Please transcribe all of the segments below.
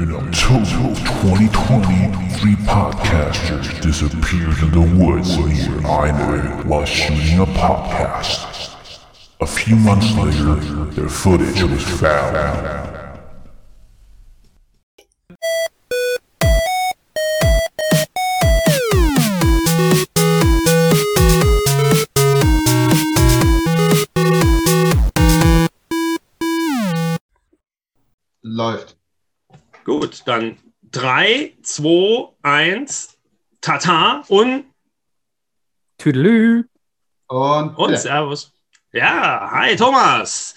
In October of 2020, three podcasters disappeared in the woods near Eine while shooting a podcast. A few months later, their footage was found. Gut, dann 3, 2, 1, Tata und, Tüdelü. Und, und ja. Servus. Ja, hi Thomas.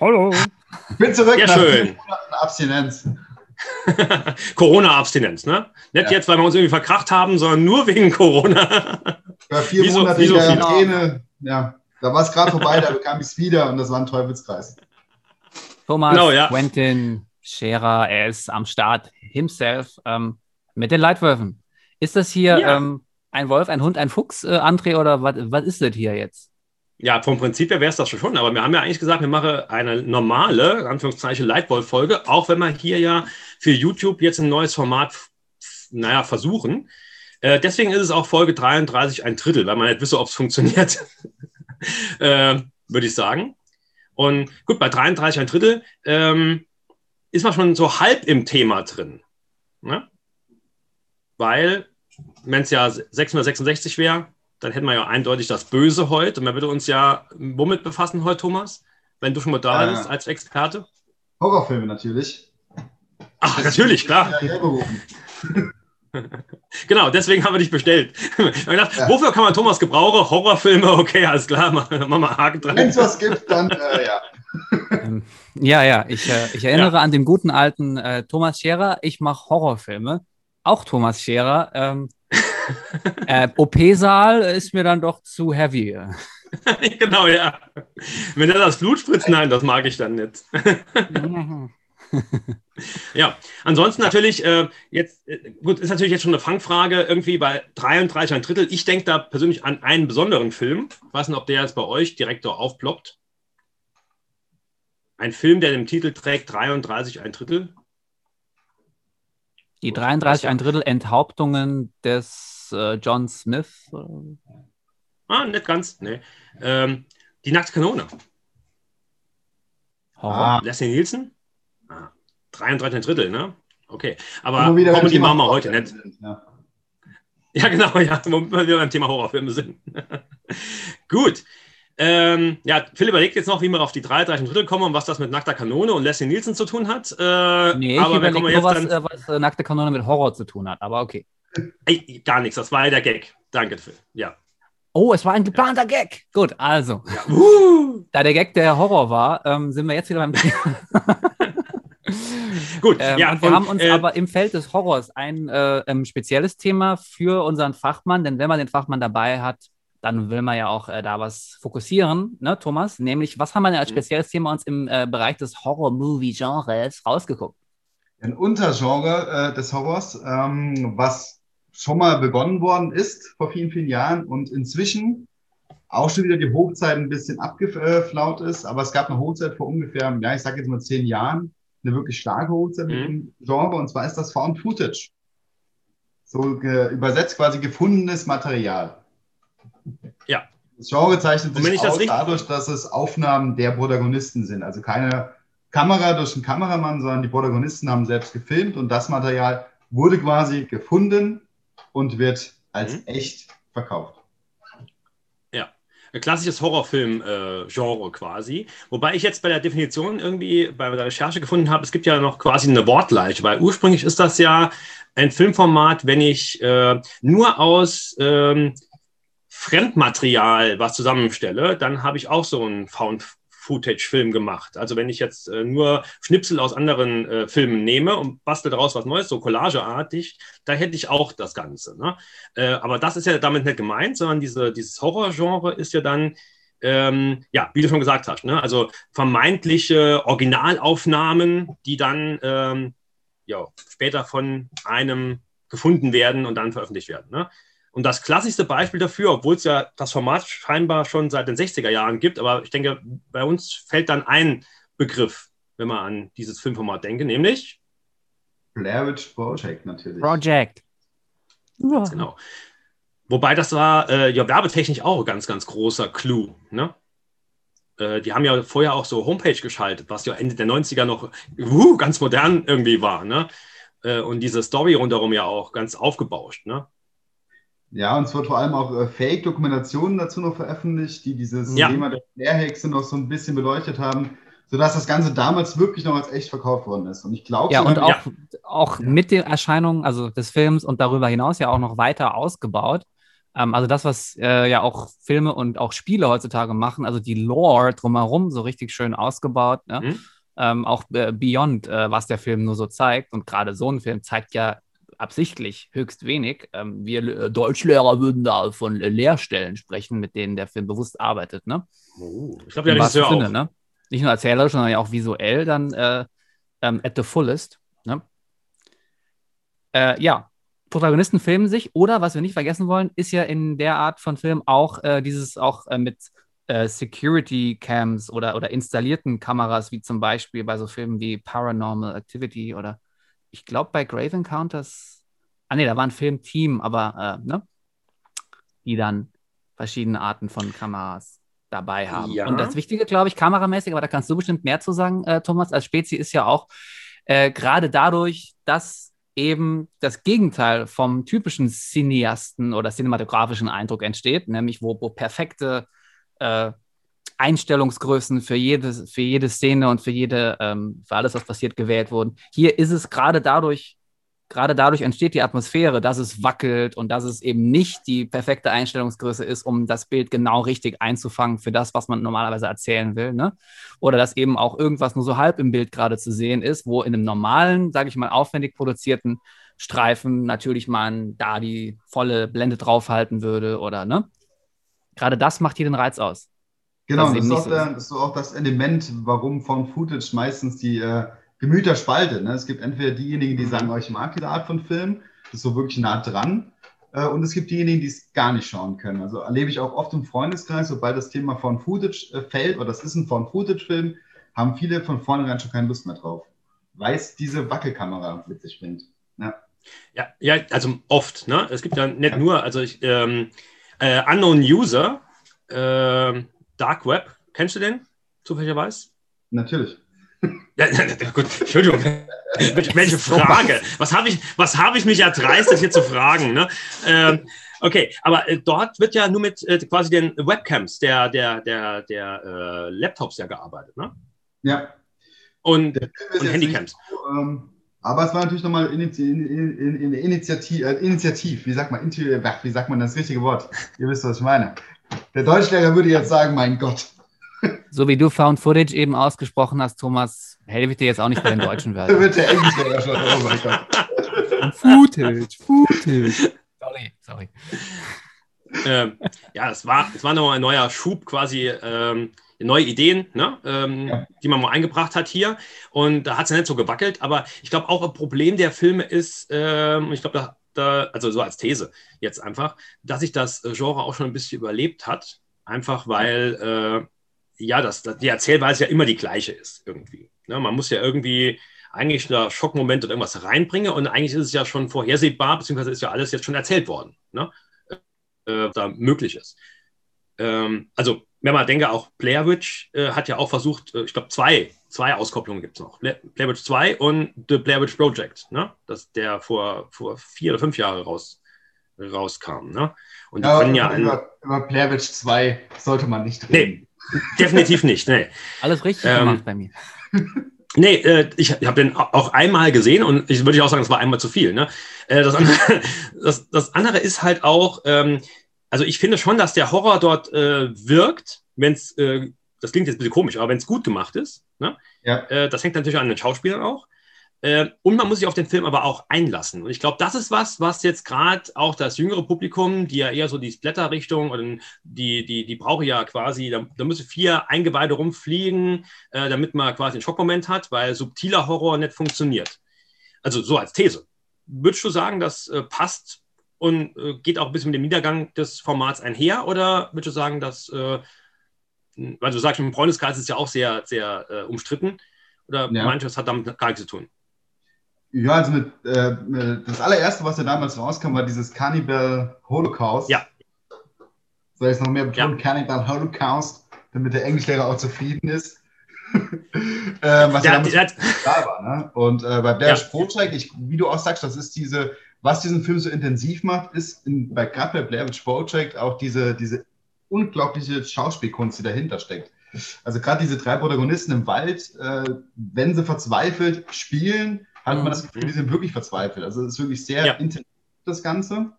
Hallo. ich bin zurück Ja, nach schön. vier Monaten Abstinenz. Corona-Abstinenz, ne? Nicht Ja. jetzt, weil wir uns irgendwie verkracht haben, sondern nur wegen Corona. War vier Wie so- Monate wie so in viele. Quarantäne. Ja, da war es gerade vorbei, da bekam ich es wieder und das war ein Teufelskreis. Thomas, Genau, ja. Quentin, Scherer, er ist am Start himself ähm, mit den Leitwölfen. Ist das hier Ja. ähm, ein Wolf, ein Hund, ein Fuchs, äh, André, oder was, ist das hier jetzt? Ja, vom Prinzip her wäre es das schon, aber wir haben ja eigentlich gesagt, wir machen eine normale, Anführungszeichen, Leitwolf-Folge, auch wenn wir hier ja für YouTube jetzt ein neues Format, naja, versuchen. Äh, deswegen ist es auch Folge 33 ein Drittel, weil man nicht wisse, ob es funktioniert, äh, würde ich sagen. Und gut, bei 33 ein Drittel ähm, ist man schon so halb im Thema drin. Ne? Weil, wenn es ja 666 wäre, dann hätten wir ja eindeutig das Böse heute. Und man würde uns ja womit befassen heute, Thomas? Wenn du schon mal da Äh. bist als Experte. Horrorfilme natürlich. Ach, natürlich, klar. Genau, deswegen haben wir dich bestellt. Wir haben gedacht, Ja. Wofür kann man Thomas gebrauchen? Horrorfilme, okay, alles klar, machen wir mal Haken Wenn dran. es was gibt, dann äh, ja. Ähm, ja, ja, ich, äh, ich erinnere an den guten alten äh, Thomas Scherer. Ich mache Horrorfilme. Auch Thomas Scherer. Ähm, äh, OP-Saal ist mir dann doch zu heavy. genau, ja. Wenn er das Blut spritzt, nein, das mag ich dann nicht. Ja, ansonsten natürlich, äh, jetzt, äh, gut, ist natürlich jetzt schon eine Fangfrage, irgendwie bei 33 ein Drittel. Ich denke da persönlich an einen besonderen Film. Ich weiß nicht, ob der jetzt bei euch direkt so aufploppt. Ein Film, der den Titel trägt 33 ein Drittel. Die 33 ein Drittel Enthauptungen des äh, John Smith. Ah, nicht ganz, nee. Ähm, die nackte Kanone. Horror. Ah, Leslie Nielsen? Ah, 33 ein Drittel, ne? Okay, aber Comedy Thema machen wir heute nicht. Ja. Ja, genau, ja, wo wir beim Thema Horrorfilme sind. Gut. Ähm, ja, Phil überlegt jetzt noch, wie wir auf die 33 Drittel kommen und was das mit nackter Kanone und Leslie Nielsen zu tun hat. Äh, Nee, ich aber überlege nur, jetzt was, dann. äh, was äh, nackte Kanone mit Horror zu tun hat. Aber okay. Ey, gar nichts, das war ja der Gag. Danke, Phil. Ja. Oh, es war ein geplanter Gag. Gut, also. ja. Uh, Da der Gag der Horror war, ähm, sind wir jetzt wieder beim Thema. gut, Ähm, ja. und wir und, haben uns äh, aber im Feld des Horrors ein äh, ähm, spezielles Thema für unseren Fachmann, denn wenn man den Fachmann dabei hat, dann will man ja auch äh, da was fokussieren, ne, Thomas? Nämlich, was haben wir denn als Mhm. spezielles Thema uns im äh, Bereich des Horror-Movie-Genres rausgeguckt? Ein Untergenre äh, des Horrors, ähm, was schon mal begonnen worden ist vor vielen, vielen Jahren und inzwischen auch schon wieder die Hochzeit ein bisschen abgeflaut ist. Aber es gab eine Hochzeit vor ungefähr, ja, ich sage jetzt mal zehn Jahren, eine wirklich starke Hochzeit mit Mhm. dem Genre und zwar ist das Found Footage. So übersetzt quasi gefundenes Material. Ja. Das Genre zeichnet sich aus dadurch, dass es Aufnahmen der Protagonisten sind. Also keine Kamera durch einen Kameramann, sondern die Protagonisten haben selbst gefilmt und das Material wurde quasi gefunden und wird als Mhm. echt verkauft. ein klassisches Horrorfilm-Genre quasi. Wobei ich jetzt bei der Definition irgendwie bei der Recherche gefunden habe, es gibt ja noch quasi eine Wortleiche, weil ursprünglich ist das ja ein Filmformat, wenn ich äh, nur aus ähm, Fremdmaterial was zusammenstelle, dann habe ich auch so einen Found-Footage-Film gemacht. Also wenn ich jetzt äh, nur Schnipsel aus anderen äh, Filmen nehme und bastel daraus was Neues, so collageartig, da hätte ich auch das Ganze. Ne? Äh, aber das ist ja damit nicht gemeint, sondern diese, dieses Horrorgenre ist ja dann, ähm, ja, wie du schon gesagt hast, ne? also vermeintliche Originalaufnahmen, die dann ähm, ja, später von einem gefunden werden und dann veröffentlicht werden. Ne? Und das klassischste Beispiel dafür, obwohl es ja das Format scheinbar schon seit den 60er Jahren gibt, aber ich denke, bei uns fällt dann ein Begriff, wenn man an dieses Filmformat denke, nämlich Blair Witch Project natürlich. Project. Ja. Genau. Wobei das war äh, ja werbetechnisch auch ein ganz, ganz großer Clou. Ne? Äh, die haben ja vorher auch so Homepage geschaltet, was ja Ende der 90er noch uh, ganz modern irgendwie war. Ne? Äh, und diese Story rundherum ja auch ganz aufgebauscht. Ne? Ja, und es wird vor allem auch äh, Fake-Dokumentationen dazu noch veröffentlicht, die dieses Ja. Thema der Lehrhexe noch so ein bisschen beleuchtet haben, sodass das Ganze damals wirklich noch als echt verkauft worden ist. Und ich glaube, Ja, und Ja. auch, auch mit der Erscheinung also des Films und darüber hinaus ja auch noch weiter ausgebaut. Ähm, also das, was äh, ja auch Filme und auch Spiele heutzutage machen, also die Lore drumherum so richtig schön ausgebaut. Ne? Mhm. Ähm, auch äh, Beyond, äh, was der Film nur so zeigt. Und gerade so ein Film zeigt ja absichtlich höchst wenig. Ähm, wir äh, Deutschlehrer würden da von äh, Lehrstellen sprechen, mit denen der Film bewusst arbeitet. Ne? Oh, ich glaube, wahrsten Regisseur auch. Sinne, ne? Nicht nur erzählerisch, sondern ja auch visuell dann äh, ähm, at the fullest. Ne? Äh, ja, Protagonisten filmen sich oder was wir nicht vergessen wollen, ist ja in der Art von Film auch äh, dieses auch äh, mit äh, Security Cams oder, oder installierten Kameras, wie zum Beispiel bei so Filmen wie Paranormal Activity oder ich glaube bei Grave Encounters, ah nee, da war ein Filmteam, aber äh, ne? die dann verschiedene Arten von Kameras dabei haben. Ja. Und das Wichtige, glaube ich, kameramäßig, aber da kannst du bestimmt mehr zu sagen, äh, Thomas, als Spezi ist ja auch äh, gerade dadurch, dass eben das Gegenteil vom typischen Cineasten oder cinematografischen Eindruck entsteht, nämlich wo, wo perfekte äh, Einstellungsgrößen für jede, für jede Szene und für jede, ähm, für alles, was passiert, gewählt wurden. Hier ist es gerade dadurch, gerade dadurch entsteht die Atmosphäre, dass es wackelt und dass es eben nicht die perfekte Einstellungsgröße ist, um das Bild genau richtig einzufangen für das, was man normalerweise erzählen will. Ne? Oder dass eben auch irgendwas nur so halb im Bild gerade zu sehen ist, wo in einem normalen, sage ich mal, aufwendig produzierten Streifen natürlich man da die volle Blende draufhalten würde oder ne? Gerade das macht hier den Reiz aus. Genau, Das das ist auch der, das ist auch das Element, warum Found Footage meistens die äh, Gemüter spaltet. Ne? Es gibt entweder diejenigen, die sagen, oh, ich mag diese Art von Film, das ist so wirklich nah dran. Äh, und es gibt diejenigen, die es gar nicht schauen können. Also erlebe ich auch oft im Freundeskreis, sobald das Thema Found Footage äh, fällt, oder das ist ein Found Footage-Film, haben viele von vornherein schon keine Lust mehr drauf. Weil es diese Wackelkamera mit sich bringt. Ja. Ja, ja, also oft. Ne? Es gibt ja nicht nur, also ich, ähm, äh, Unknown User, ähm, Dark Web, kennst du den zufälligerweise? Natürlich. Ja, gut, Entschuldigung. Welche, Frage? Was habe ich, was hab ich mich erdreistet, hier zu fragen? Ne? Ähm, okay, aber äh, dort wird ja nur mit äh, quasi den Webcams der, der, der, der äh, Laptops ja gearbeitet. Ne? Ja. Und, und Handycams. nicht so, ähm, aber es war natürlich nochmal Initi in, in, in, Initiativ, äh, Initiativ, wie sagt man, ach, wie sagt man das richtige Wort? Ihr wisst, was ich meine. Der Deutschlehrer würde jetzt sagen, mein Gott. So wie du Found Footage eben ausgesprochen hast, Thomas, helfe ich dir jetzt auch nicht bei den deutschen Da Wörtern. wird der Englischlehrer schon, oh mein Gott. Footage, Footage. Sorry, sorry. ähm, ja, es war, es war nochmal ein neuer Schub, quasi ähm, neue Ideen, ne? ähm, Ja. die man mal eingebracht hat hier. Und da hat es ja nicht so gewackelt, aber ich glaube auch ein Problem der Filme ist, ähm, ich glaube, da, da, also so als These jetzt einfach, dass sich das Genre auch schon ein bisschen überlebt hat. Einfach weil, äh, ja, das, das, die Erzählweise ja immer die gleiche ist irgendwie. Ne? Man muss ja irgendwie eigentlich da Schockmoment oder irgendwas reinbringen und eigentlich ist es ja schon vorhersehbar, beziehungsweise ist ja alles jetzt schon erzählt worden. Ne? äh, da möglich ist. Ähm, also, wenn man denke, auch Blair Witch äh, hat ja auch versucht, äh, ich glaube, zwei, zwei Auskopplungen gibt es noch. Witch 2 und The Witch Project, ne? Das, der vor, vor vier oder fünf Jahren raus, rauskam. Ne? Und die Ja, können ja ein, über, über Witch 2 sollte man nicht Nee. reden. definitiv nicht. Nee. Alles richtig Ähm, gemacht bei mir. Nee, äh, ich habe den auch einmal gesehen und ich würde auch sagen, es war einmal zu viel. Ne? Äh, das, andere, das, das andere ist halt auch, ähm, also ich finde schon, dass der Horror dort äh, wirkt, wenn es, äh, das klingt jetzt ein bisschen komisch, aber wenn es gut gemacht ist. Ne? Ja. Äh, das hängt natürlich an den Schauspielern auch. Äh, und man muss sich auf den Film aber auch einlassen. Und ich glaube, das ist was, was jetzt gerade auch das jüngere Publikum, die ja eher so die Splatter-Richtung und die, die, die brauche ja quasi, da, da müssen vier Eingeweide rumfliegen, äh, damit man quasi einen Schockmoment hat, weil subtiler Horror nicht funktioniert. Also so als These. Würdest du sagen, das äh, passt und äh, geht auch ein bisschen mit dem Niedergang des Formats einher? Oder würdest du sagen, dass, äh, weil du sagst, im Freundeskreis ist es ja auch sehr, sehr äh, umstritten? Oder Ja. manches hat damit gar nichts zu tun? Ja, also mit, äh, das allererste, was ja damals rauskam, war dieses Cannibal Holocaust. Ja. Soll ich es noch mehr betonen? Ja. Cannibal Holocaust, damit der Englischlehrer auch zufrieden ist. äh, was ja, ja da war. Ne? Und äh, bei Blair ja. Project, ich, wie du auch sagst, das ist diese, was diesen Film so intensiv macht, ist in, bei, gerade bei Blair Witch Project auch diese, diese unglaubliche Schauspielkunst, die dahinter steckt. Also gerade diese drei Protagonisten im Wald, äh, wenn sie verzweifelt spielen, hat man das mhm. Gefühl, die sind wirklich verzweifelt. Also es ist wirklich sehr ja. intensiv, das Ganze.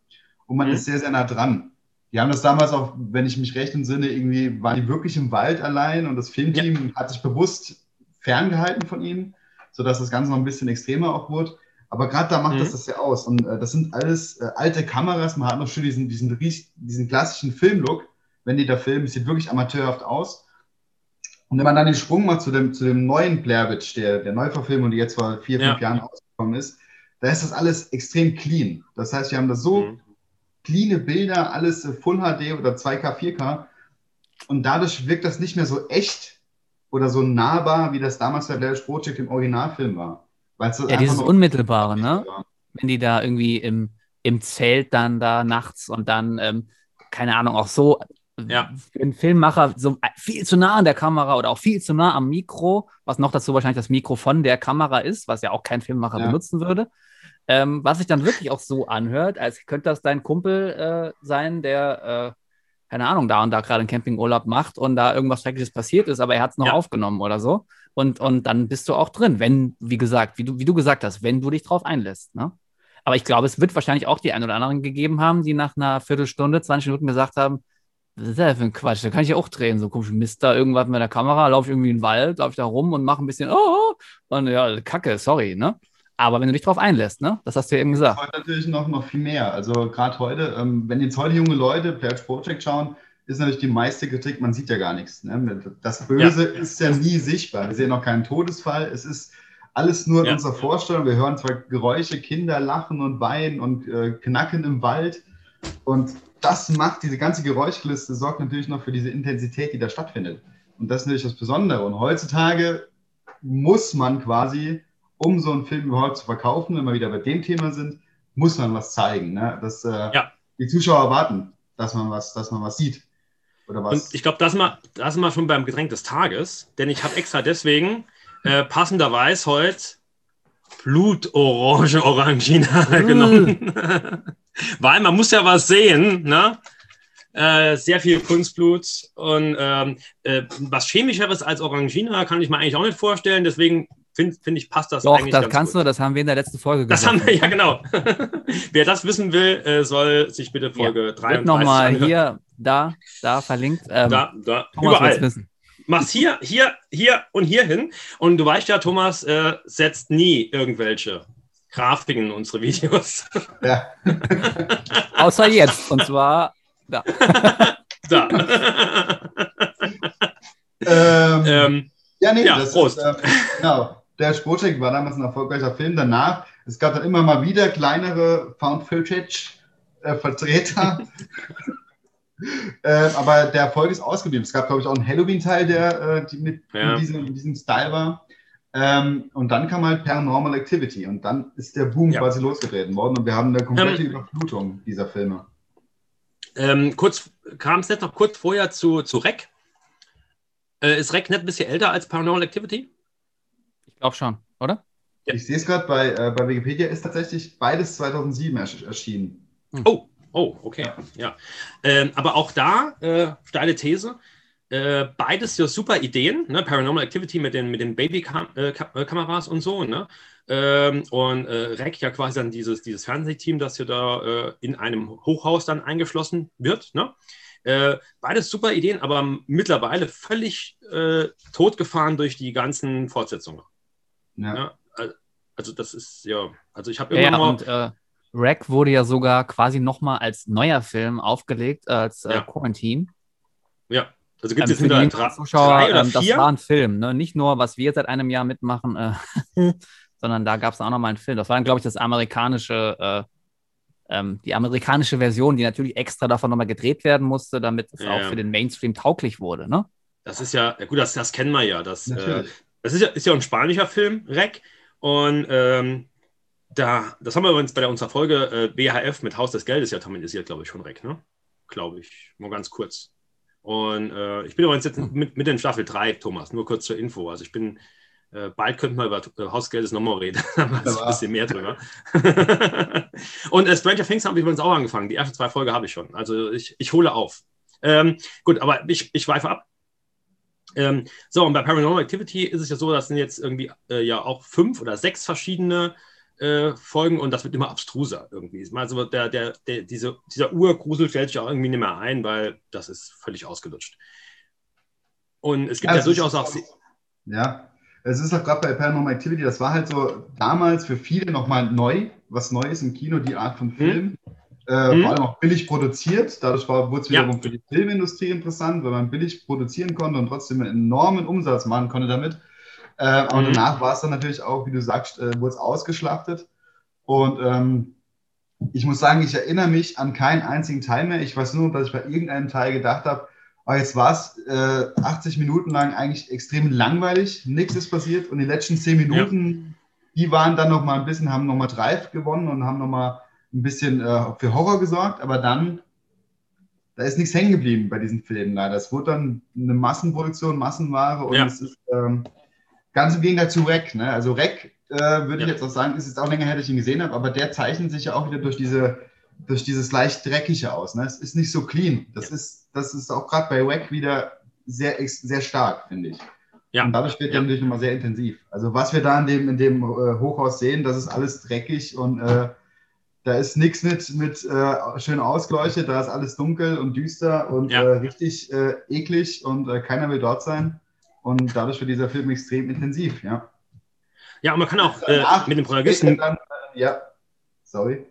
Und man mhm. ist sehr, sehr nah dran. Die haben das damals auch, wenn ich mich recht entsinne, irgendwie waren die wirklich im Wald allein und das Filmteam ja. hat sich bewusst ferngehalten von ihnen, sodass das Ganze noch ein bisschen extremer auch wurde. Aber gerade da macht mhm. das das ja aus. Und äh, das sind alles äh, alte Kameras. Man hat noch schön diesen, diesen, diesen klassischen Filmlook, wenn die da filmen. Es sieht wirklich amateurhaft aus. Und wenn man dann den Sprung macht zu dem, zu dem neuen Blair Witch, der, der Neuverfilmung, die jetzt vor vier, fünf ja. Jahren ausgekommen ist, da ist das alles extrem clean. Das heißt, wir haben da so mhm. cleane Bilder, alles Full HD oder 2K, 4K. Und dadurch wirkt das nicht mehr so echt oder so nahbar, wie das damals bei Blair Witch Project im Originalfilm war. ja, dieses Unmittelbare, ne? Wenn die da irgendwie im, im Zelt dann da nachts und dann, ähm, keine Ahnung, auch so ja. für einen Filmmacher so viel zu nah an der Kamera oder auch viel zu nah am Mikro, was noch dazu wahrscheinlich das Mikro von der Kamera ist, was ja auch kein Filmmacher ja. benutzen würde. Ähm, was sich dann wirklich auch so anhört, als könnte das dein Kumpel äh, sein, der, äh, keine Ahnung, da und da gerade einen Campingurlaub macht und da irgendwas Schreckliches passiert ist, aber er hat es noch ja. aufgenommen oder so. Und, und dann bist du auch drin, wenn, wie gesagt, wie du, wie du gesagt hast, wenn du dich drauf einlässt. Ne? Aber ich glaube, es wird wahrscheinlich auch die einen oder anderen gegeben haben, die nach einer Viertelstunde, 20 Minuten gesagt haben, was ist das für ein Quatsch? Da kann ich ja auch drehen. So komisch Mist da irgendwas mit der Kamera, laufe ich irgendwie in den Wald, laufe ich da rum und mache ein bisschen, oh, und ja, Kacke, sorry, ne? Aber wenn du dich drauf einlässt, ne? Das hast du ja eben gesagt. Heute natürlich noch, noch viel mehr. Also gerade heute, ähm, wenn jetzt heute junge Leute Pledge Project schauen, ist natürlich die meiste Kritik, man sieht ja gar nichts. Ne? Das Böse ja. ist ja nie sichtbar. Wir sehen noch keinen Todesfall. Es ist alles nur in ja. unserer Vorstellung. Wir hören zwar Geräusche, Kinder lachen und weinen und äh, knacken im Wald. Und das macht, diese ganze Geräuschliste sorgt natürlich noch für diese Intensität, die da stattfindet. Und das ist natürlich das Besondere. Und heutzutage muss man quasi, um so einen Film überhaupt zu verkaufen, wenn wir wieder bei dem Thema sind, muss man was zeigen. Ne? Dass äh, ja. die Zuschauer erwarten, dass man was, dass man was sieht. Oder was. Und ich glaube, das, mal, das sind wir schon beim Getränk des Tages, denn ich habe extra deswegen äh, passenderweise heute Blutorange Orangina mm. genommen. Weil man muss ja was sehen, ne? Äh, sehr viel Kunstblut und ähm, äh, was Chemischeres als Orangina kann ich mir eigentlich auch nicht vorstellen. Deswegen finde find ich, passt das Doch, eigentlich. Doch, das kannst gut. du, das haben wir in der letzten Folge gesagt. Das haben wir, ja, genau. Wer das wissen will, äh, soll sich bitte Folge ja, 33 nochmal hier, da, da verlinkt. Ähm, da, da, überall. Wissen machst hier, hier, hier und hier hin. Und du weißt ja, Thomas äh, setzt nie irgendwelche Grafiken unsere Videos. Ja. Außer jetzt. Und zwar da. da. ähm, ähm, ja, nee, ja, das Prost. Ist, äh, genau. Der Sportcheck war damals ein erfolgreicher Film. Danach, es gab dann immer mal wieder kleinere Found Footage-Vertreter. Äh, äh, aber der Erfolg ist ausgeblieben. Es gab, glaube ich, auch einen Halloween-Teil, der äh, die mit ja. in, diesem, in, diesem, Style war. Ähm, und dann kam halt Paranormal Activity und dann ist der Boom ja. quasi losgetreten worden und wir haben eine komplette ähm, Überflutung dieser Filme. Ähm, kurz kam es jetzt noch kurz vorher zu, zu Rec. Äh, ist Rec nicht ein bisschen älter als Paranormal Activity? Ich glaube schon, oder? Ja. Ich sehe es gerade bei, äh, bei Wikipedia, ist tatsächlich beides 2007 erschienen. Hm. Oh, Oh, okay, ja. Ähm, aber auch da, äh, steile These, äh, beides ja super Ideen, ne? Paranormal Activity mit den, mit den Baby-Kameras äh, und so, ne? Ähm, und äh, REC ja quasi dann dieses, dieses Fernsehteam, das ja da äh, in einem Hochhaus dann eingeschlossen wird, ne? Äh, beides super Ideen, aber mittlerweile völlig äh, totgefahren durch die ganzen Fortsetzungen. Ja. ja. Also das ist ja, also ich habe immer ja, noch... Und, Rack wurde ja sogar quasi nochmal als neuer Film aufgelegt, als äh, ja. Quarantine. Ja, also gibt es ähm, jetzt wieder Zuschauer, ähm, Das war ein Film, ne? nicht nur, was wir seit einem Jahr mitmachen, äh, sondern da gab es auch nochmal einen Film. Das war dann, glaube ich, das amerikanische, äh, ähm, die amerikanische Version, die natürlich extra davon nochmal gedreht werden musste, damit es ja. auch für den Mainstream tauglich wurde. Ne? Das ist ja, ja gut, das, das kennen wir ja. Das, äh, das ist ja, ist ja ein spanischer Film, Rec. Und ähm, Da, das haben wir übrigens bei unserer Folge äh, BHF mit Haus des Geldes ja thematisiert, glaube ich, schon weg, ne? Glaube ich. Nur ganz kurz. Und äh, ich bin übrigens jetzt mit, mit in Staffel 3, Thomas, nur kurz zur Info. Also ich bin, äh, bald könnten wir über äh, Haus des Geldes nochmal reden. da weiß ein bisschen mehr drüber. Und äh, Stranger Things haben wir übrigens auch angefangen. Die ersten zwei Folgen habe ich schon. Also ich, ich hole auf. Ähm, gut, aber ich, ich weife ab. Ähm, so, und bei Paranormal Activity ist es ja so, dass sind jetzt irgendwie äh, ja auch fünf oder sechs verschiedene äh, Folgen und das wird immer abstruser irgendwie. Also der, der, der, diese, dieser Urgrusel stellt sich auch irgendwie nicht mehr ein, weil das ist völlig ausgelutscht. Und es gibt ja, ja durchaus auch. Ja, es ist auch gerade bei Paranormal Activity, das war halt so damals für viele nochmal neu, was Neues im Kino, die Art von Film. Hm. Äh, hm. Vor allem auch billig produziert. Dadurch war, wurde es wiederum ja. für die Filmindustrie interessant, weil man billig produzieren konnte und trotzdem einen enormen Umsatz machen konnte damit. Äh, aber mhm. danach war es dann natürlich auch, wie du sagst, äh, wurde es ausgeschlachtet. Und ähm, ich muss sagen, ich erinnere mich an keinen einzigen Teil mehr. Ich weiß nur, dass ich bei irgendeinem Teil gedacht habe, oh, jetzt war es äh, 80 Minuten lang eigentlich extrem langweilig, nichts ist passiert. Und die letzten 10 Minuten, ja. die waren dann noch mal ein bisschen, haben nochmal Drive gewonnen und haben nochmal ein bisschen äh, für Horror gesorgt. Aber dann, da ist nichts hängen geblieben bei diesen Filmen leider. Es wurde dann eine Massenproduktion, Massenware und ja. es ist... Ähm, Ganz im Gegensatz zu Rec. Ne? Also Rec, äh, würde ja. ich jetzt auch sagen, ist jetzt auch länger her, dass ich ihn gesehen habe, aber der zeichnet sich ja auch wieder durch diese durch dieses leicht dreckige aus. Ne? Es ist nicht so clean. Das ja. ist das ist auch gerade bei Wack wieder sehr sehr stark, finde ich. Ja. Und dadurch wird ja. natürlich nochmal sehr intensiv. Also was wir da in dem, in dem äh, Hochhaus sehen, das ist alles dreckig und äh, da ist nichts mit, mit äh, schön ausgeleuchtet, da ist alles dunkel und düster und ja. äh, richtig äh, eklig und äh, keiner will dort sein. Und dadurch wird dieser Film extrem intensiv, ja. Ja, und man kann auch äh, mit dem Protagonisten. Dann, äh, ja, sorry.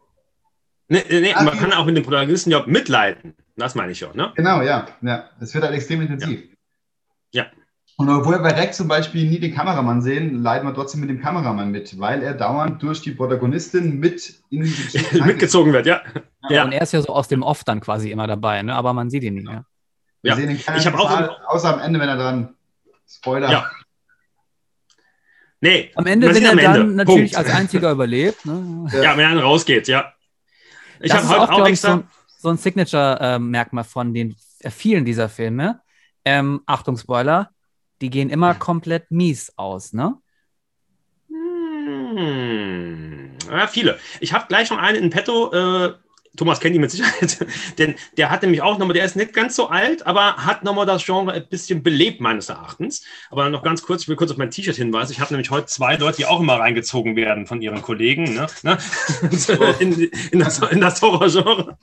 Nee, nee, Ach, man kann auch mit dem Protagonisten ja mitleiden. Das meine ich schon, ne? Genau, ja. ja. Es wird halt extrem intensiv. Ja. ja. Und obwohl wir bei Rex zum Beispiel nie den Kameramann sehen, leiden wir trotzdem mit dem Kameramann mit, weil er dauernd durch die Protagonistin mit in die mitgezogen wird, ja. ja. ja. Und er ist ja so aus dem Off dann quasi immer dabei, ne? aber man sieht ihn nicht. Ja. Wir ja. sehen ihn ich habe auch außer am Ende, wenn er dann Spoiler. Ja. Nee. Am Ende, wenn er dann Ende. natürlich Punkt. als einziger überlebt. Ne? Ja. ja, wenn er dann rausgeht, ja. Ich habe heute auch, auch extra. So, so ein Signature-Merkmal von den äh, vielen dieser Filme. Ähm, Achtung, Spoiler, die gehen immer komplett mies aus, ne? Hm. Ja, viele. Ich habe gleich noch einen in petto, äh, Thomas kennt ihn mit Sicherheit, denn der hat nämlich auch nochmal, der ist nicht ganz so alt, aber hat nochmal das Genre ein bisschen belebt, meines Erachtens. Aber noch ganz kurz, ich will kurz auf mein T-Shirt hinweisen. Ich habe nämlich heute zwei Leute, die auch immer reingezogen werden von ihren Kollegen, ne? ne? in, in, das, in das Horror-Genre.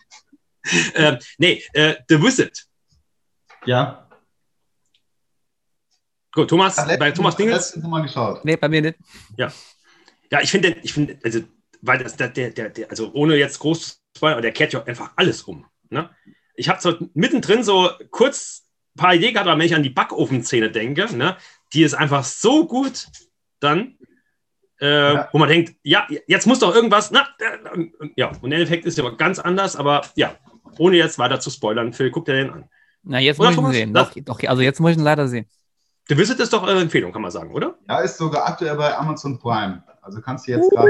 Äh, nee, äh, The Wizard. Ja. Gut, Thomas, bei Thomas Dingels. Mal geschaut. Nee, bei mir nicht. Ja. Ja, ich finde, ich finde, also, weil das, der, der, der, also ohne jetzt groß Spoiler, der kehrt ja einfach alles um. Ne? Ich habe so mittendrin so kurz ein paar Ideen gehabt, aber wenn ich an die Backofenszene denke, ne, die ist einfach so gut, dann, äh, ja. wo man denkt, ja, jetzt muss doch irgendwas, na, äh, ja, und im Endeffekt ist es aber ganz anders, aber ja, ohne jetzt weiter zu spoilern, Phil, guck dir den an. Na, jetzt oder muss ich ihn sehen. Doch, doch, also jetzt muss ich ihn leider sehen. Du wissest es doch eure Empfehlung, kann man sagen, oder? Ja, ist sogar aktuell bei Amazon Prime. Also kannst du jetzt uh, gerade.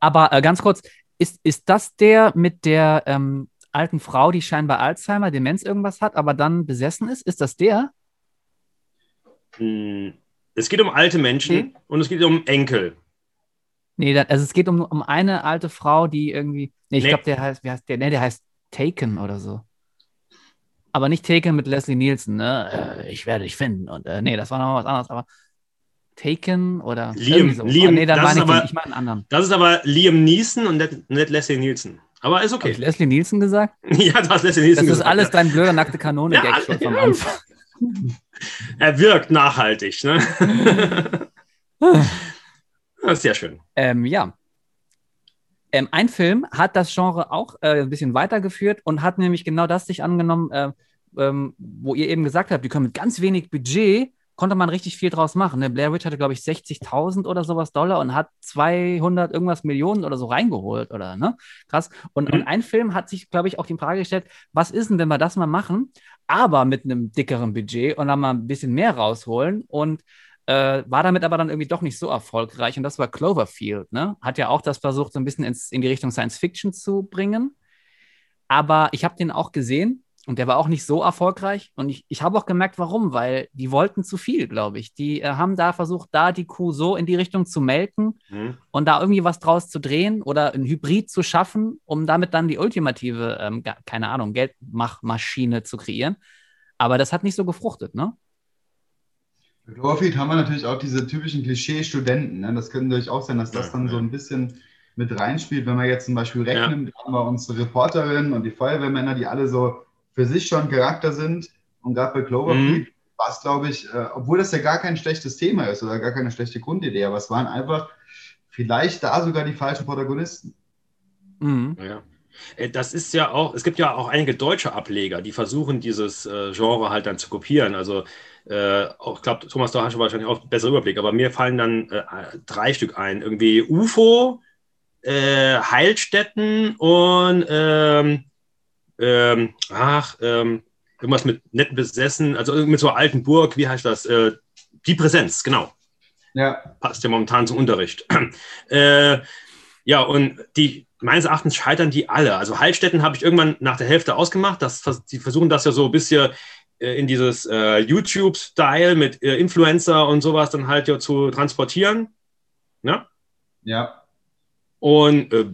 Aber äh, ganz kurz, ist, ist das der mit der ähm, alten Frau, die scheinbar Alzheimer, Demenz irgendwas hat, aber dann besessen ist? Ist das der? Hm, es geht um alte Menschen okay. und es geht um Enkel. Nee, also es geht um, um eine alte Frau, die irgendwie. Nee, ich nee. glaube, der heißt, wie heißt der? Nee, der heißt Taken oder so. Aber nicht Taken mit Leslie Nielsen, ne? Äh, ich werde dich finden. Und äh, nee, das war noch was anderes, aber Taken oder Liam, so. Liam, oh, nee, meine ich, aber, ich anderen. Das ist aber Liam Neeson und nicht, nicht Leslie Nielsen. Aber ist okay. Hast du Leslie Nielsen gesagt? ja, du hast Leslie Nielsen gesagt. Das ist alles ja. dein blöder nackte Kanone-Gag ja, schon vom Anfang. er wirkt nachhaltig, ne? das ist sehr schön. Ähm, ja. Ähm, ein Film hat das Genre auch äh, ein bisschen weitergeführt und hat nämlich genau das sich angenommen, äh, ähm, wo ihr eben gesagt habt, die können mit ganz wenig Budget konnte man richtig viel draus machen. Ne? Blair Witch hatte, glaube ich, 60.000 oder sowas Dollar und hat 200 irgendwas Millionen oder so reingeholt, oder, ne? Krass. Und, mhm. und ein Film hat sich, glaube ich, auch die Frage gestellt, was ist denn, wenn wir das mal machen, aber mit einem dickeren Budget und dann mal ein bisschen mehr rausholen und äh, war damit aber dann irgendwie doch nicht so erfolgreich und das war Cloverfield, ne? Hat ja auch das versucht, so ein bisschen ins, in die Richtung Science Fiction zu bringen. Aber ich habe den auch gesehen und der war auch nicht so erfolgreich. Und ich, ich habe auch gemerkt, warum, weil die wollten zu viel, glaube ich. Die äh, haben da versucht, da die Kuh so in die Richtung zu melken mhm. und da irgendwie was draus zu drehen oder ein Hybrid zu schaffen, um damit dann die ultimative, ähm, keine Ahnung, Geldmachmaschine zu kreieren. Aber das hat nicht so gefruchtet, ne? Bei Cloverfield haben wir natürlich auch diese typischen Klischee-Studenten. Ne? Das könnte natürlich auch sein, dass das dann so ein bisschen mit reinspielt. Wenn wir jetzt zum Beispiel rechnen, ja. haben wir unsere Reporterinnen und die Feuerwehrmänner, die alle so für sich schon Charakter sind. Und gerade bei Cloverfield mhm. war es, glaube ich, äh, obwohl das ja gar kein schlechtes Thema ist oder gar keine schlechte Grundidee, aber es waren einfach vielleicht da sogar die falschen Protagonisten. Mhm. Ja. Äh, das ist ja auch, es gibt ja auch einige deutsche Ableger, die versuchen, dieses äh, Genre halt dann zu kopieren. Also äh, auch, ich glaube, Thomas, da hast du wahrscheinlich auch einen besseren Überblick, aber mir fallen dann äh, drei Stück ein. Irgendwie UFO, äh, Heilstätten und ähm, ähm, ach, ähm, irgendwas mit netten Besessen, also mit so einer alten Burg, wie heißt das? Äh, die Präsenz, genau. Ja. Passt ja momentan zum Unterricht. äh, ja, und die, meines Erachtens scheitern die alle. Also Heilstätten habe ich irgendwann nach der Hälfte ausgemacht. Das, die versuchen das ja so ein bisschen äh, in dieses äh, YouTube-Style mit äh, Influencer und sowas dann halt ja zu transportieren. Ne? Ja. Und äh,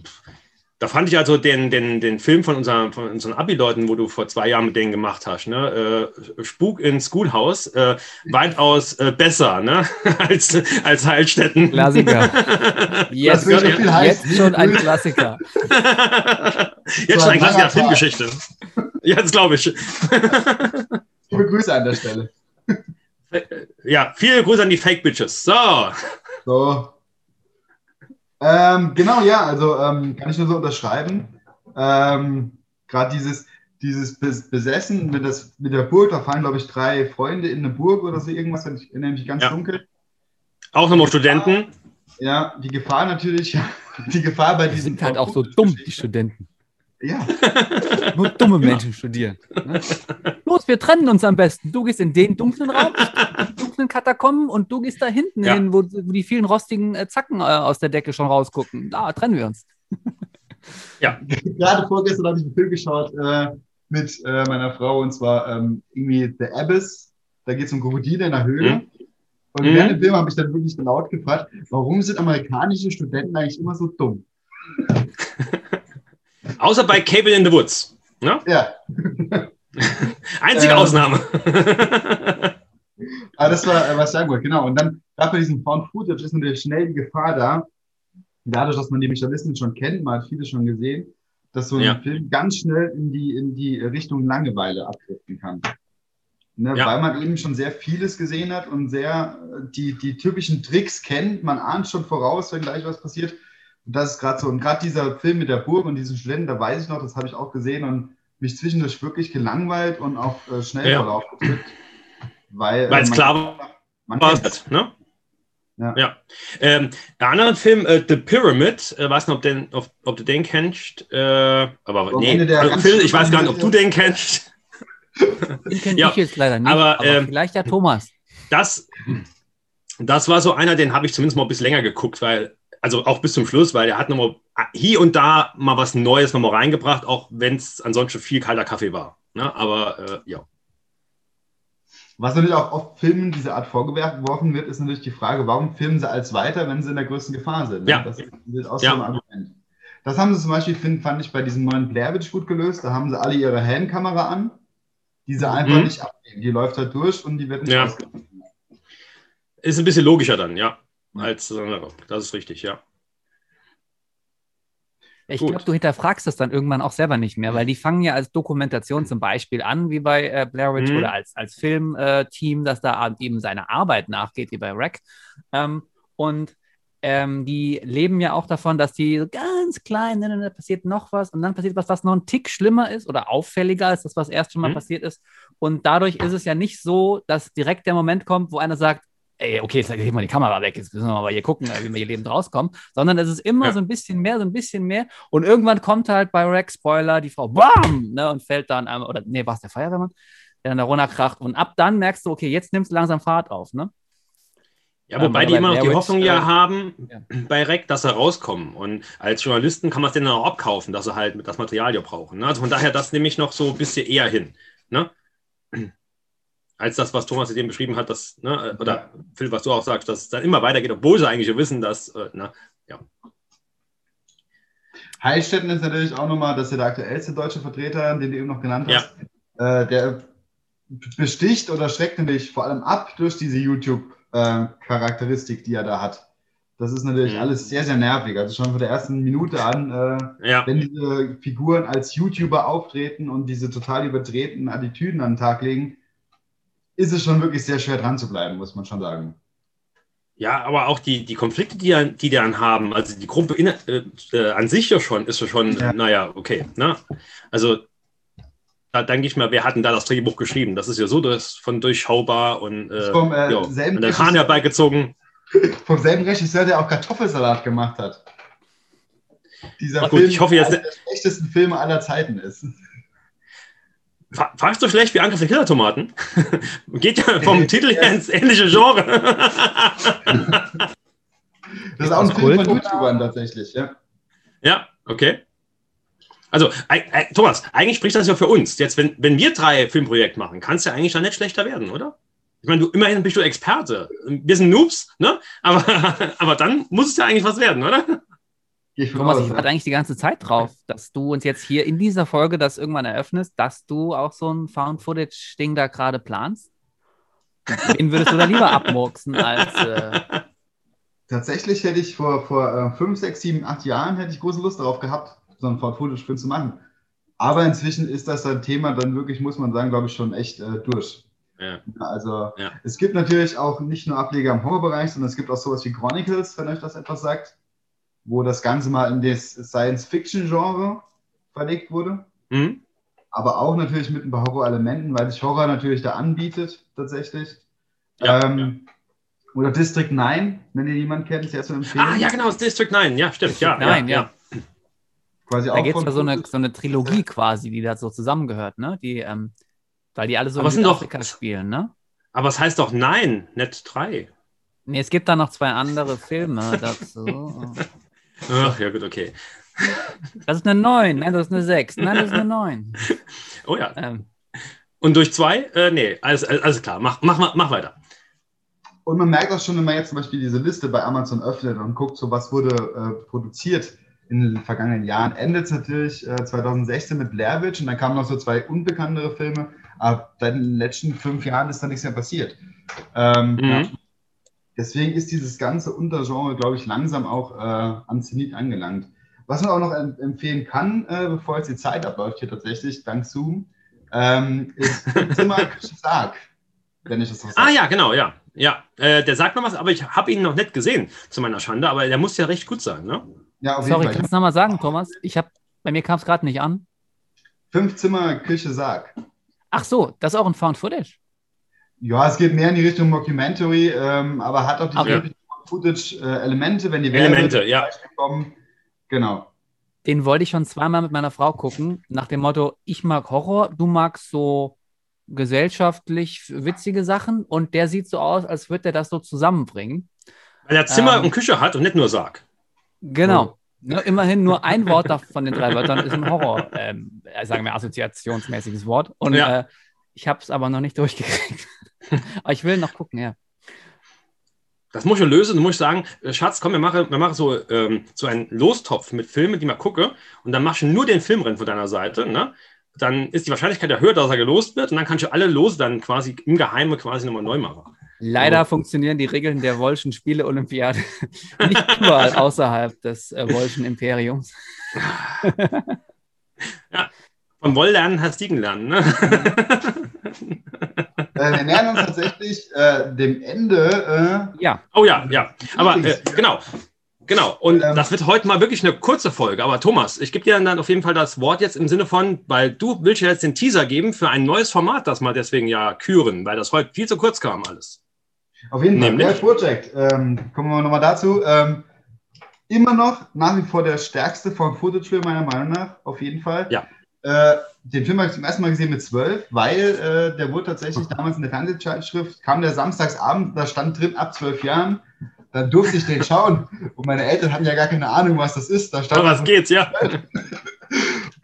da fand ich also den, den, den Film von, unser, von unseren Abi-Leuten, wo du vor zwei Jahren mit denen gemacht hast, ne? Äh, Spuk in Schoolhouse, äh, weitaus äh, besser ne? als, als Heilstätten. Klassiker. Jetzt, schon, jetzt schon ein Klassiker. jetzt schon ein Klassiker Filmgeschichte. Jetzt glaube ich. Liebe Grüße an der Stelle. Ja, viele Grüße an die Fake Bitches. So. So, ähm, genau, ja, also ähm, kann ich nur so unterschreiben. Ähm, Gerade dieses, dieses Besessen mit, das, mit der Burg, da fahren, glaube ich, drei Freunde in eine Burg oder so irgendwas, ich erinnere mich ganz ja. dunkel. Auch nochmal Studenten. Ja, die Gefahr natürlich, die Gefahr bei diesen. Die sind halt auch so dumm, die Studenten. Ja. Nur dumme Menschen studieren. Ne? Los, wir trennen uns am besten. Du gehst in den dunklen Raum, dunklen Katakomben und du gehst da hinten ja. hin, wo, wo, die vielen rostigen äh, Zacken äh, aus der Decke schon rausgucken. Da trennen wir uns. ja. Gerade vorgestern habe ich einen Film geschaut äh, mit äh, meiner Frau und zwar ähm, irgendwie The Abyss. Da geht es um Krokodile in der Höhle. Mhm. Und mhm. während dem Film habe ich dann wirklich laut gefragt, warum sind amerikanische Studenten eigentlich immer so dumm? Außer bei Cable in the Woods. Ne? Ja. Einzige ähm, Ausnahme. Aber das war, was ich sagen wollte, genau. Und dann, gerade bei diesem Found Footage ist natürlich schnell die Gefahr da, dadurch, dass man die Mechanismen schon kennt, man hat viele schon gesehen, dass so ein ja. Film ganz schnell in die, in die Richtung Langeweile abdriften kann. Ne, ja. Weil man eben schon sehr vieles gesehen hat und sehr die, die typischen Tricks kennt. Man ahnt schon voraus, wenn gleich was passiert. Und das ist gerade so. Und gerade dieser Film mit der Burg und diesen Studenten, da weiß ich noch, das habe ich auch gesehen und mich zwischendurch wirklich gelangweilt und auch äh, schnell ja. Verlauf gedrückt. Weil äh, es klar war, man was, ne? Ja. ja. Ähm, der andere Film, äh, The Pyramid, äh, weiß nicht, ob, den, ob, ob du den kennst. Äh, aber so nee, also, Phil, ich weiß gar nicht, ob du den kennst. Den kenne ja. ich jetzt leider nicht, aber, aber ähm, vielleicht ja Thomas. Das, das war so einer, den habe ich zumindest mal ein bisschen länger geguckt, weil also auch bis zum Schluss, weil er hat nochmal hier und da mal was Neues nochmal reingebracht, auch wenn es ansonsten viel kalter Kaffee war. Ne? Aber äh, ja. Was natürlich auch oft Filmen dieser Art vorgeworfen wird, ist natürlich die Frage, warum filmen sie als weiter, wenn sie in der größten Gefahr sind? Ne? Ja. Das ist auch so ein Argument. Das haben sie zum Beispiel, find, fand ich, bei diesem neuen Blair Witch gut gelöst. Da haben sie alle ihre Handkamera an, die sie einfach mhm. nicht abnehmen. Die läuft halt durch und die wird nicht ja. Ist ein bisschen logischer dann, ja als andere. Das ist richtig, ja. Ich glaube, du hinterfragst das dann irgendwann auch selber nicht mehr, weil die fangen ja als Dokumentation zum Beispiel an, wie bei äh, Blair Witch mhm. oder als, als Filmteam, äh, das da eben seine Arbeit nachgeht, wie bei Rack. Ähm, und ähm, die leben ja auch davon, dass die ganz klein, ne, ne, ne, passiert noch was und dann passiert was, was noch ein Tick schlimmer ist oder auffälliger als das, was erst schon mal mhm. passiert ist. Und dadurch ist es ja nicht so, dass direkt der Moment kommt, wo einer sagt, ey, okay, jetzt ich mal die Kamera weg, jetzt müssen wir mal hier gucken, wie wir hier lebend rauskommen, sondern es ist immer ja. so ein bisschen mehr, so ein bisschen mehr und irgendwann kommt halt bei Rex Spoiler die Frau BAM ne, und fällt dann einmal, oder nee, war es der Feuerwehrmann, der dann da runterkracht und ab dann merkst du, okay, jetzt nimmst du langsam Fahrt auf, ne? Ja, wobei die immer noch die Hoffnung ja äh, haben ja. bei REC, dass sie rauskommen. Und als Journalisten kann man es denen auch abkaufen, dass sie halt das Material ja brauchen. Ne? Also von daher, das nehme ich noch so ein bisschen eher hin. Ne? Als das, was Thomas eben beschrieben hat, dass, ne, oder Phil, was du auch sagst, dass es dann immer weitergeht, obwohl sie eigentlich wissen, dass, äh, ne, ja. Heilstätten ist natürlich auch nochmal, das ist ja der aktuellste deutsche Vertreter, den du eben noch genannt hast. Äh, der besticht oder schreckt nämlich vor allem ab durch diese YouTube-Charakteristik, die er da hat. Das ist natürlich Mhm. alles sehr, sehr nervig. Also schon von der ersten Minute an, äh, Ja, wenn diese Figuren als YouTuber auftreten und diese total überdrehten Attitüden an den Tag legen, ist es schon wirklich sehr schwer dran zu bleiben, muss man schon sagen. ja, aber auch die, die Konflikte, die, er- die dann haben, also die Gruppe in, äh, äh, an sich ja schon, ist ja schon, Ja. naja, okay. Ne? Also da denke ich mal, wer hat denn da das Drehbuch geschrieben? Das ist ja so das von durchschaubar und äh, Vom, äh, ja, selben den Hahn herbeigezogen. Vom selben Regisseur, der auch Kartoffelsalat gemacht hat. Dieser Gut, Film ich hoffe jetzt- der schlechtesten Filme aller Zeiten ist. Fa- Fast so schlecht wie Angriff der Killertomaten. Geht ja vom Titel her ins ähnliche Genre. Das ist auch ein Film Kult von YouTubern tatsächlich, ja. ja, okay. Also, äh, äh, Thomas, eigentlich spricht das ja für uns. Jetzt, wenn, wenn wir drei Filmprojekte machen, kann es ja eigentlich dann nicht schlechter werden, oder? Ich meine, du, immerhin bist du Experte. Wir sind Noobs, ne? Aber, aber dann muss es ja eigentlich was werden, oder? Ich Thomas, ich ja. warte eigentlich die ganze Zeit drauf, dass du uns jetzt hier in dieser Folge das irgendwann eröffnest, dass du auch so ein Found-Footage-Ding da gerade planst. Den würdest du da lieber abmurksen als. Äh, Tatsächlich hätte ich vor, vor äh, fünf, sechs, sieben, acht Jahren hätte ich große Lust darauf gehabt, so einen Ford-Footage-Film zu machen. Aber inzwischen ist das ein Thema dann wirklich, muss man sagen, glaube ich, schon echt äh, durch. Ja. Also Ja. es gibt natürlich auch nicht nur Ableger im Horrorbereich, sondern es gibt auch sowas wie Chronicles, wenn euch das etwas sagt, wo das Ganze mal in das Science-Fiction-Genre verlegt wurde. Hm? aber auch natürlich mit ein paar Horrorelementen, weil sich Horror natürlich da anbietet, tatsächlich. Ja, ähm, Oder District 9, wenn ihr jemand kennt, sehr zu empfehlen. Ah, ja, genau, District 9. Ja, stimmt. Ja, District 9, ja, ja. ja. Quasi da geht es ja so eine, Focus. so eine Trilogie quasi, die da so zusammengehört, ne? Die, ähm, weil die alle so Aber in doch- Südafrika spielen, ne? Aber es heißt doch Nein, nicht 3. Nee, es gibt da noch zwei andere Filme dazu. Ach, ja, gut, okay. Das ist eine 9, nein, das ist eine 6, nein, das ist eine 9. Oh ja. Ähm, Und durch zwei? Äh, nee, alles, alles alles klar. Mach, mach, mach, mach weiter. Und man merkt auch schon, wenn man jetzt zum Beispiel diese Liste bei Amazon öffnet und guckt, so was wurde äh, produziert in den vergangenen Jahren, endet es natürlich äh, 2016 mit Blair Witch und dann kamen noch so zwei unbekanntere Filme, aber seit den letzten fünf Jahren ist da nichts mehr passiert. Ähm, Mhm. ja. Deswegen ist dieses ganze Untergenre, glaube ich, langsam auch äh, am Zenit angelangt. Was man auch noch em- empfehlen kann, äh, bevor jetzt die Zeit abläuft hier tatsächlich, dank Zoom, ähm, ist Zimmer Küche Sarg, wenn ich das so Ah ja, genau, ja. Ja, äh, der sagt noch was, aber ich habe ihn noch nicht gesehen, zu meiner Schande, aber der muss ja recht gut sein, ne? Ja, auf sorry, jeden kannst Fall. du nochmal sagen, Thomas? Ich hab, bei mir kam es gerade nicht an. Fünf Zimmer Küche Sarg. Ach so, das ist auch ein Found-Footage. Ja, es geht mehr in die Richtung Mockumentary, ähm, aber hat auch die Okay. Footage-Elemente, wenn die Elemente, Werbe- ja. kommen. Genau. Den wollte ich schon zweimal mit meiner Frau gucken, nach dem Motto, ich mag Horror, du magst so gesellschaftlich witzige Sachen und der sieht so aus, als würde er das so zusammenbringen. Weil er Zimmer Ähm. und Küche hat und nicht nur Sarg. Genau. Ne, immerhin nur ein Wort von den drei Wörtern ist ein Horror, ähm, äh, sagen wir assoziationsmäßiges Wort. Und Ja. äh, ich habe es aber noch nicht durchgekriegt. aber ich will noch gucken, ja. Das muss ich ja lösen. Du musst sagen, äh, Schatz, komm, wir machen, wir machen so, ähm, so einen Lostopf mit Filmen, die mal gucke. Und dann machst du nur den Film rein von deiner Seite. Ne? Dann ist die Wahrscheinlichkeit ja höher, dass er gelost wird. Und dann kannst du alle Lose dann quasi im Geheimen quasi nochmal neu machen. Leider Oh. funktionieren die Regeln der Wolschen Spiele-Olympiade nicht überall außerhalb des äh, Wolschen Imperiums. Vom Wolllernen hast Stiegen lernen. Ne? Äh, wir nähern uns tatsächlich äh, dem Ende. Äh, Ja, oh ja, ja. Aber äh, genau. Genau. Und Ähm. das wird heute mal wirklich eine kurze Folge. Aber Thomas, ich gebe dir dann auf jeden Fall das Wort jetzt im Sinne von, weil du willst ja jetzt den Teaser geben für ein neues Format, das wir deswegen ja küren, weil das heute viel zu kurz kam alles. auf jeden Fall. Nämlich? Project. Ähm, kommen wir nochmal dazu. Ähm, immer noch nach wie vor der stärkste von Footage-Film, meiner Meinung nach. Auf jeden Fall. Ja. Äh, den Film habe ich zum ersten Mal gesehen mit zwölf, weil äh, der wurde tatsächlich damals in der Fernsehzeitschrift, kam der samstagsabend, da stand drin ab zwölf Jahren. Dann durfte ich den schauen. Und meine Eltern hatten ja gar keine Ahnung, was das ist. Da stand Aber was geht's, ja.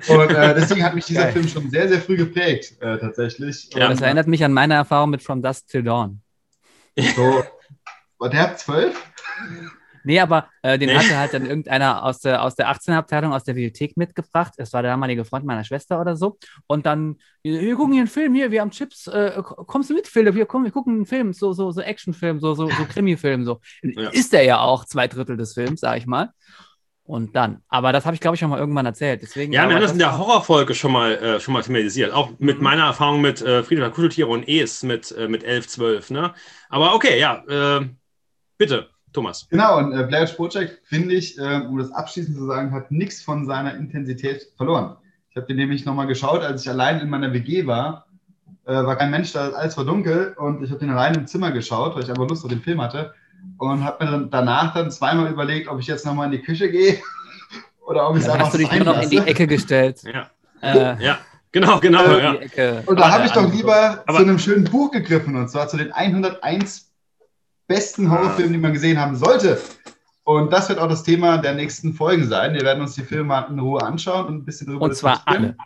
Und äh, deswegen hat mich dieser Geil. Film schon sehr, sehr früh geprägt, äh, tatsächlich. Ja, das erinnert mich an meine Erfahrung mit From Dusk Till Dawn. So, der hat zwölf? Nee, aber äh, den nee. hatte halt dann irgendeiner aus der, aus der 18er-Abteilung aus der Bibliothek mitgebracht. Es war der damalige Freund meiner Schwester oder so. Und dann, wir gucken hier einen Film, hier, wir haben Chips. Äh, kommst du mit, Philipp? Wir, komm, wir gucken einen Film, so, so, so Actionfilm, so, so, so Krimi-Film. So. Ja. Ist der ja auch, zwei Drittel des Films, sag ich mal. Und dann, aber das habe ich, glaube ich, schon mal irgendwann erzählt. Deswegen, ja, wir haben das in der Horrorfolge schon mal, äh, schon mal thematisiert. Auch mit mhm. meiner Erfahrung mit äh, Friedrich Kuscheltiere und Es mit, äh, mit 11, 12. Ne? Aber okay, ja, äh, bitte. Thomas. Genau, und äh, Blair Project, finde ich, äh, um das abschließend zu sagen, hat nichts von seiner Intensität verloren. Ich habe den nämlich nochmal geschaut, als ich allein in meiner WG war. Äh, war kein Mensch da, alles war dunkel und ich habe den allein im Zimmer geschaut, weil ich einfach Lust auf den Film hatte. Und habe mir dann danach dann zweimal überlegt, ob ich jetzt nochmal in die Küche gehe oder ob ich es einfach hast du dich nur noch in die Ecke gestellt. Ja. Äh, ja. Genau, genau. Äh, ja. Und da habe ich doch lieber aber, zu einem schönen Buch gegriffen und zwar zu den 101 besten Horrorfilmen, die man gesehen haben sollte. Und das wird auch das Thema der nächsten Folgen sein. Wir werden uns die Filme in Ruhe anschauen und ein bisschen darüber Und zwar alle.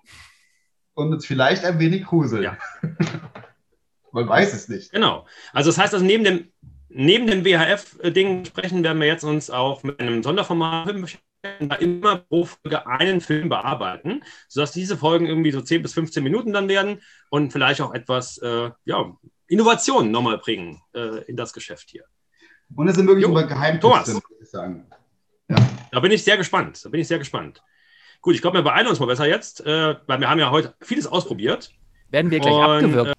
Und uns vielleicht ein wenig gruseln. Ja. man weiß es nicht. Genau. Also das heißt, dass neben dem, neben dem WHF-Ding sprechen, werden wir jetzt uns auch mit einem Sonderformat beschäftigen, da immer pro Folge einen Film bearbeiten, sodass diese Folgen irgendwie so 10 bis 15 Minuten dann werden und vielleicht auch etwas äh, ja, Innovationen nochmal bringen äh, in das Geschäft hier. Und es sind wirklich über Geheimtipps, würde ich sagen. Ja. Da bin ich sehr gespannt. Da bin ich sehr gespannt. Gut, ich glaube, wir beeilen uns mal besser jetzt, äh, weil wir haben ja heute vieles ausprobiert. Werden wir gleich Und, abgewürgt. Äh,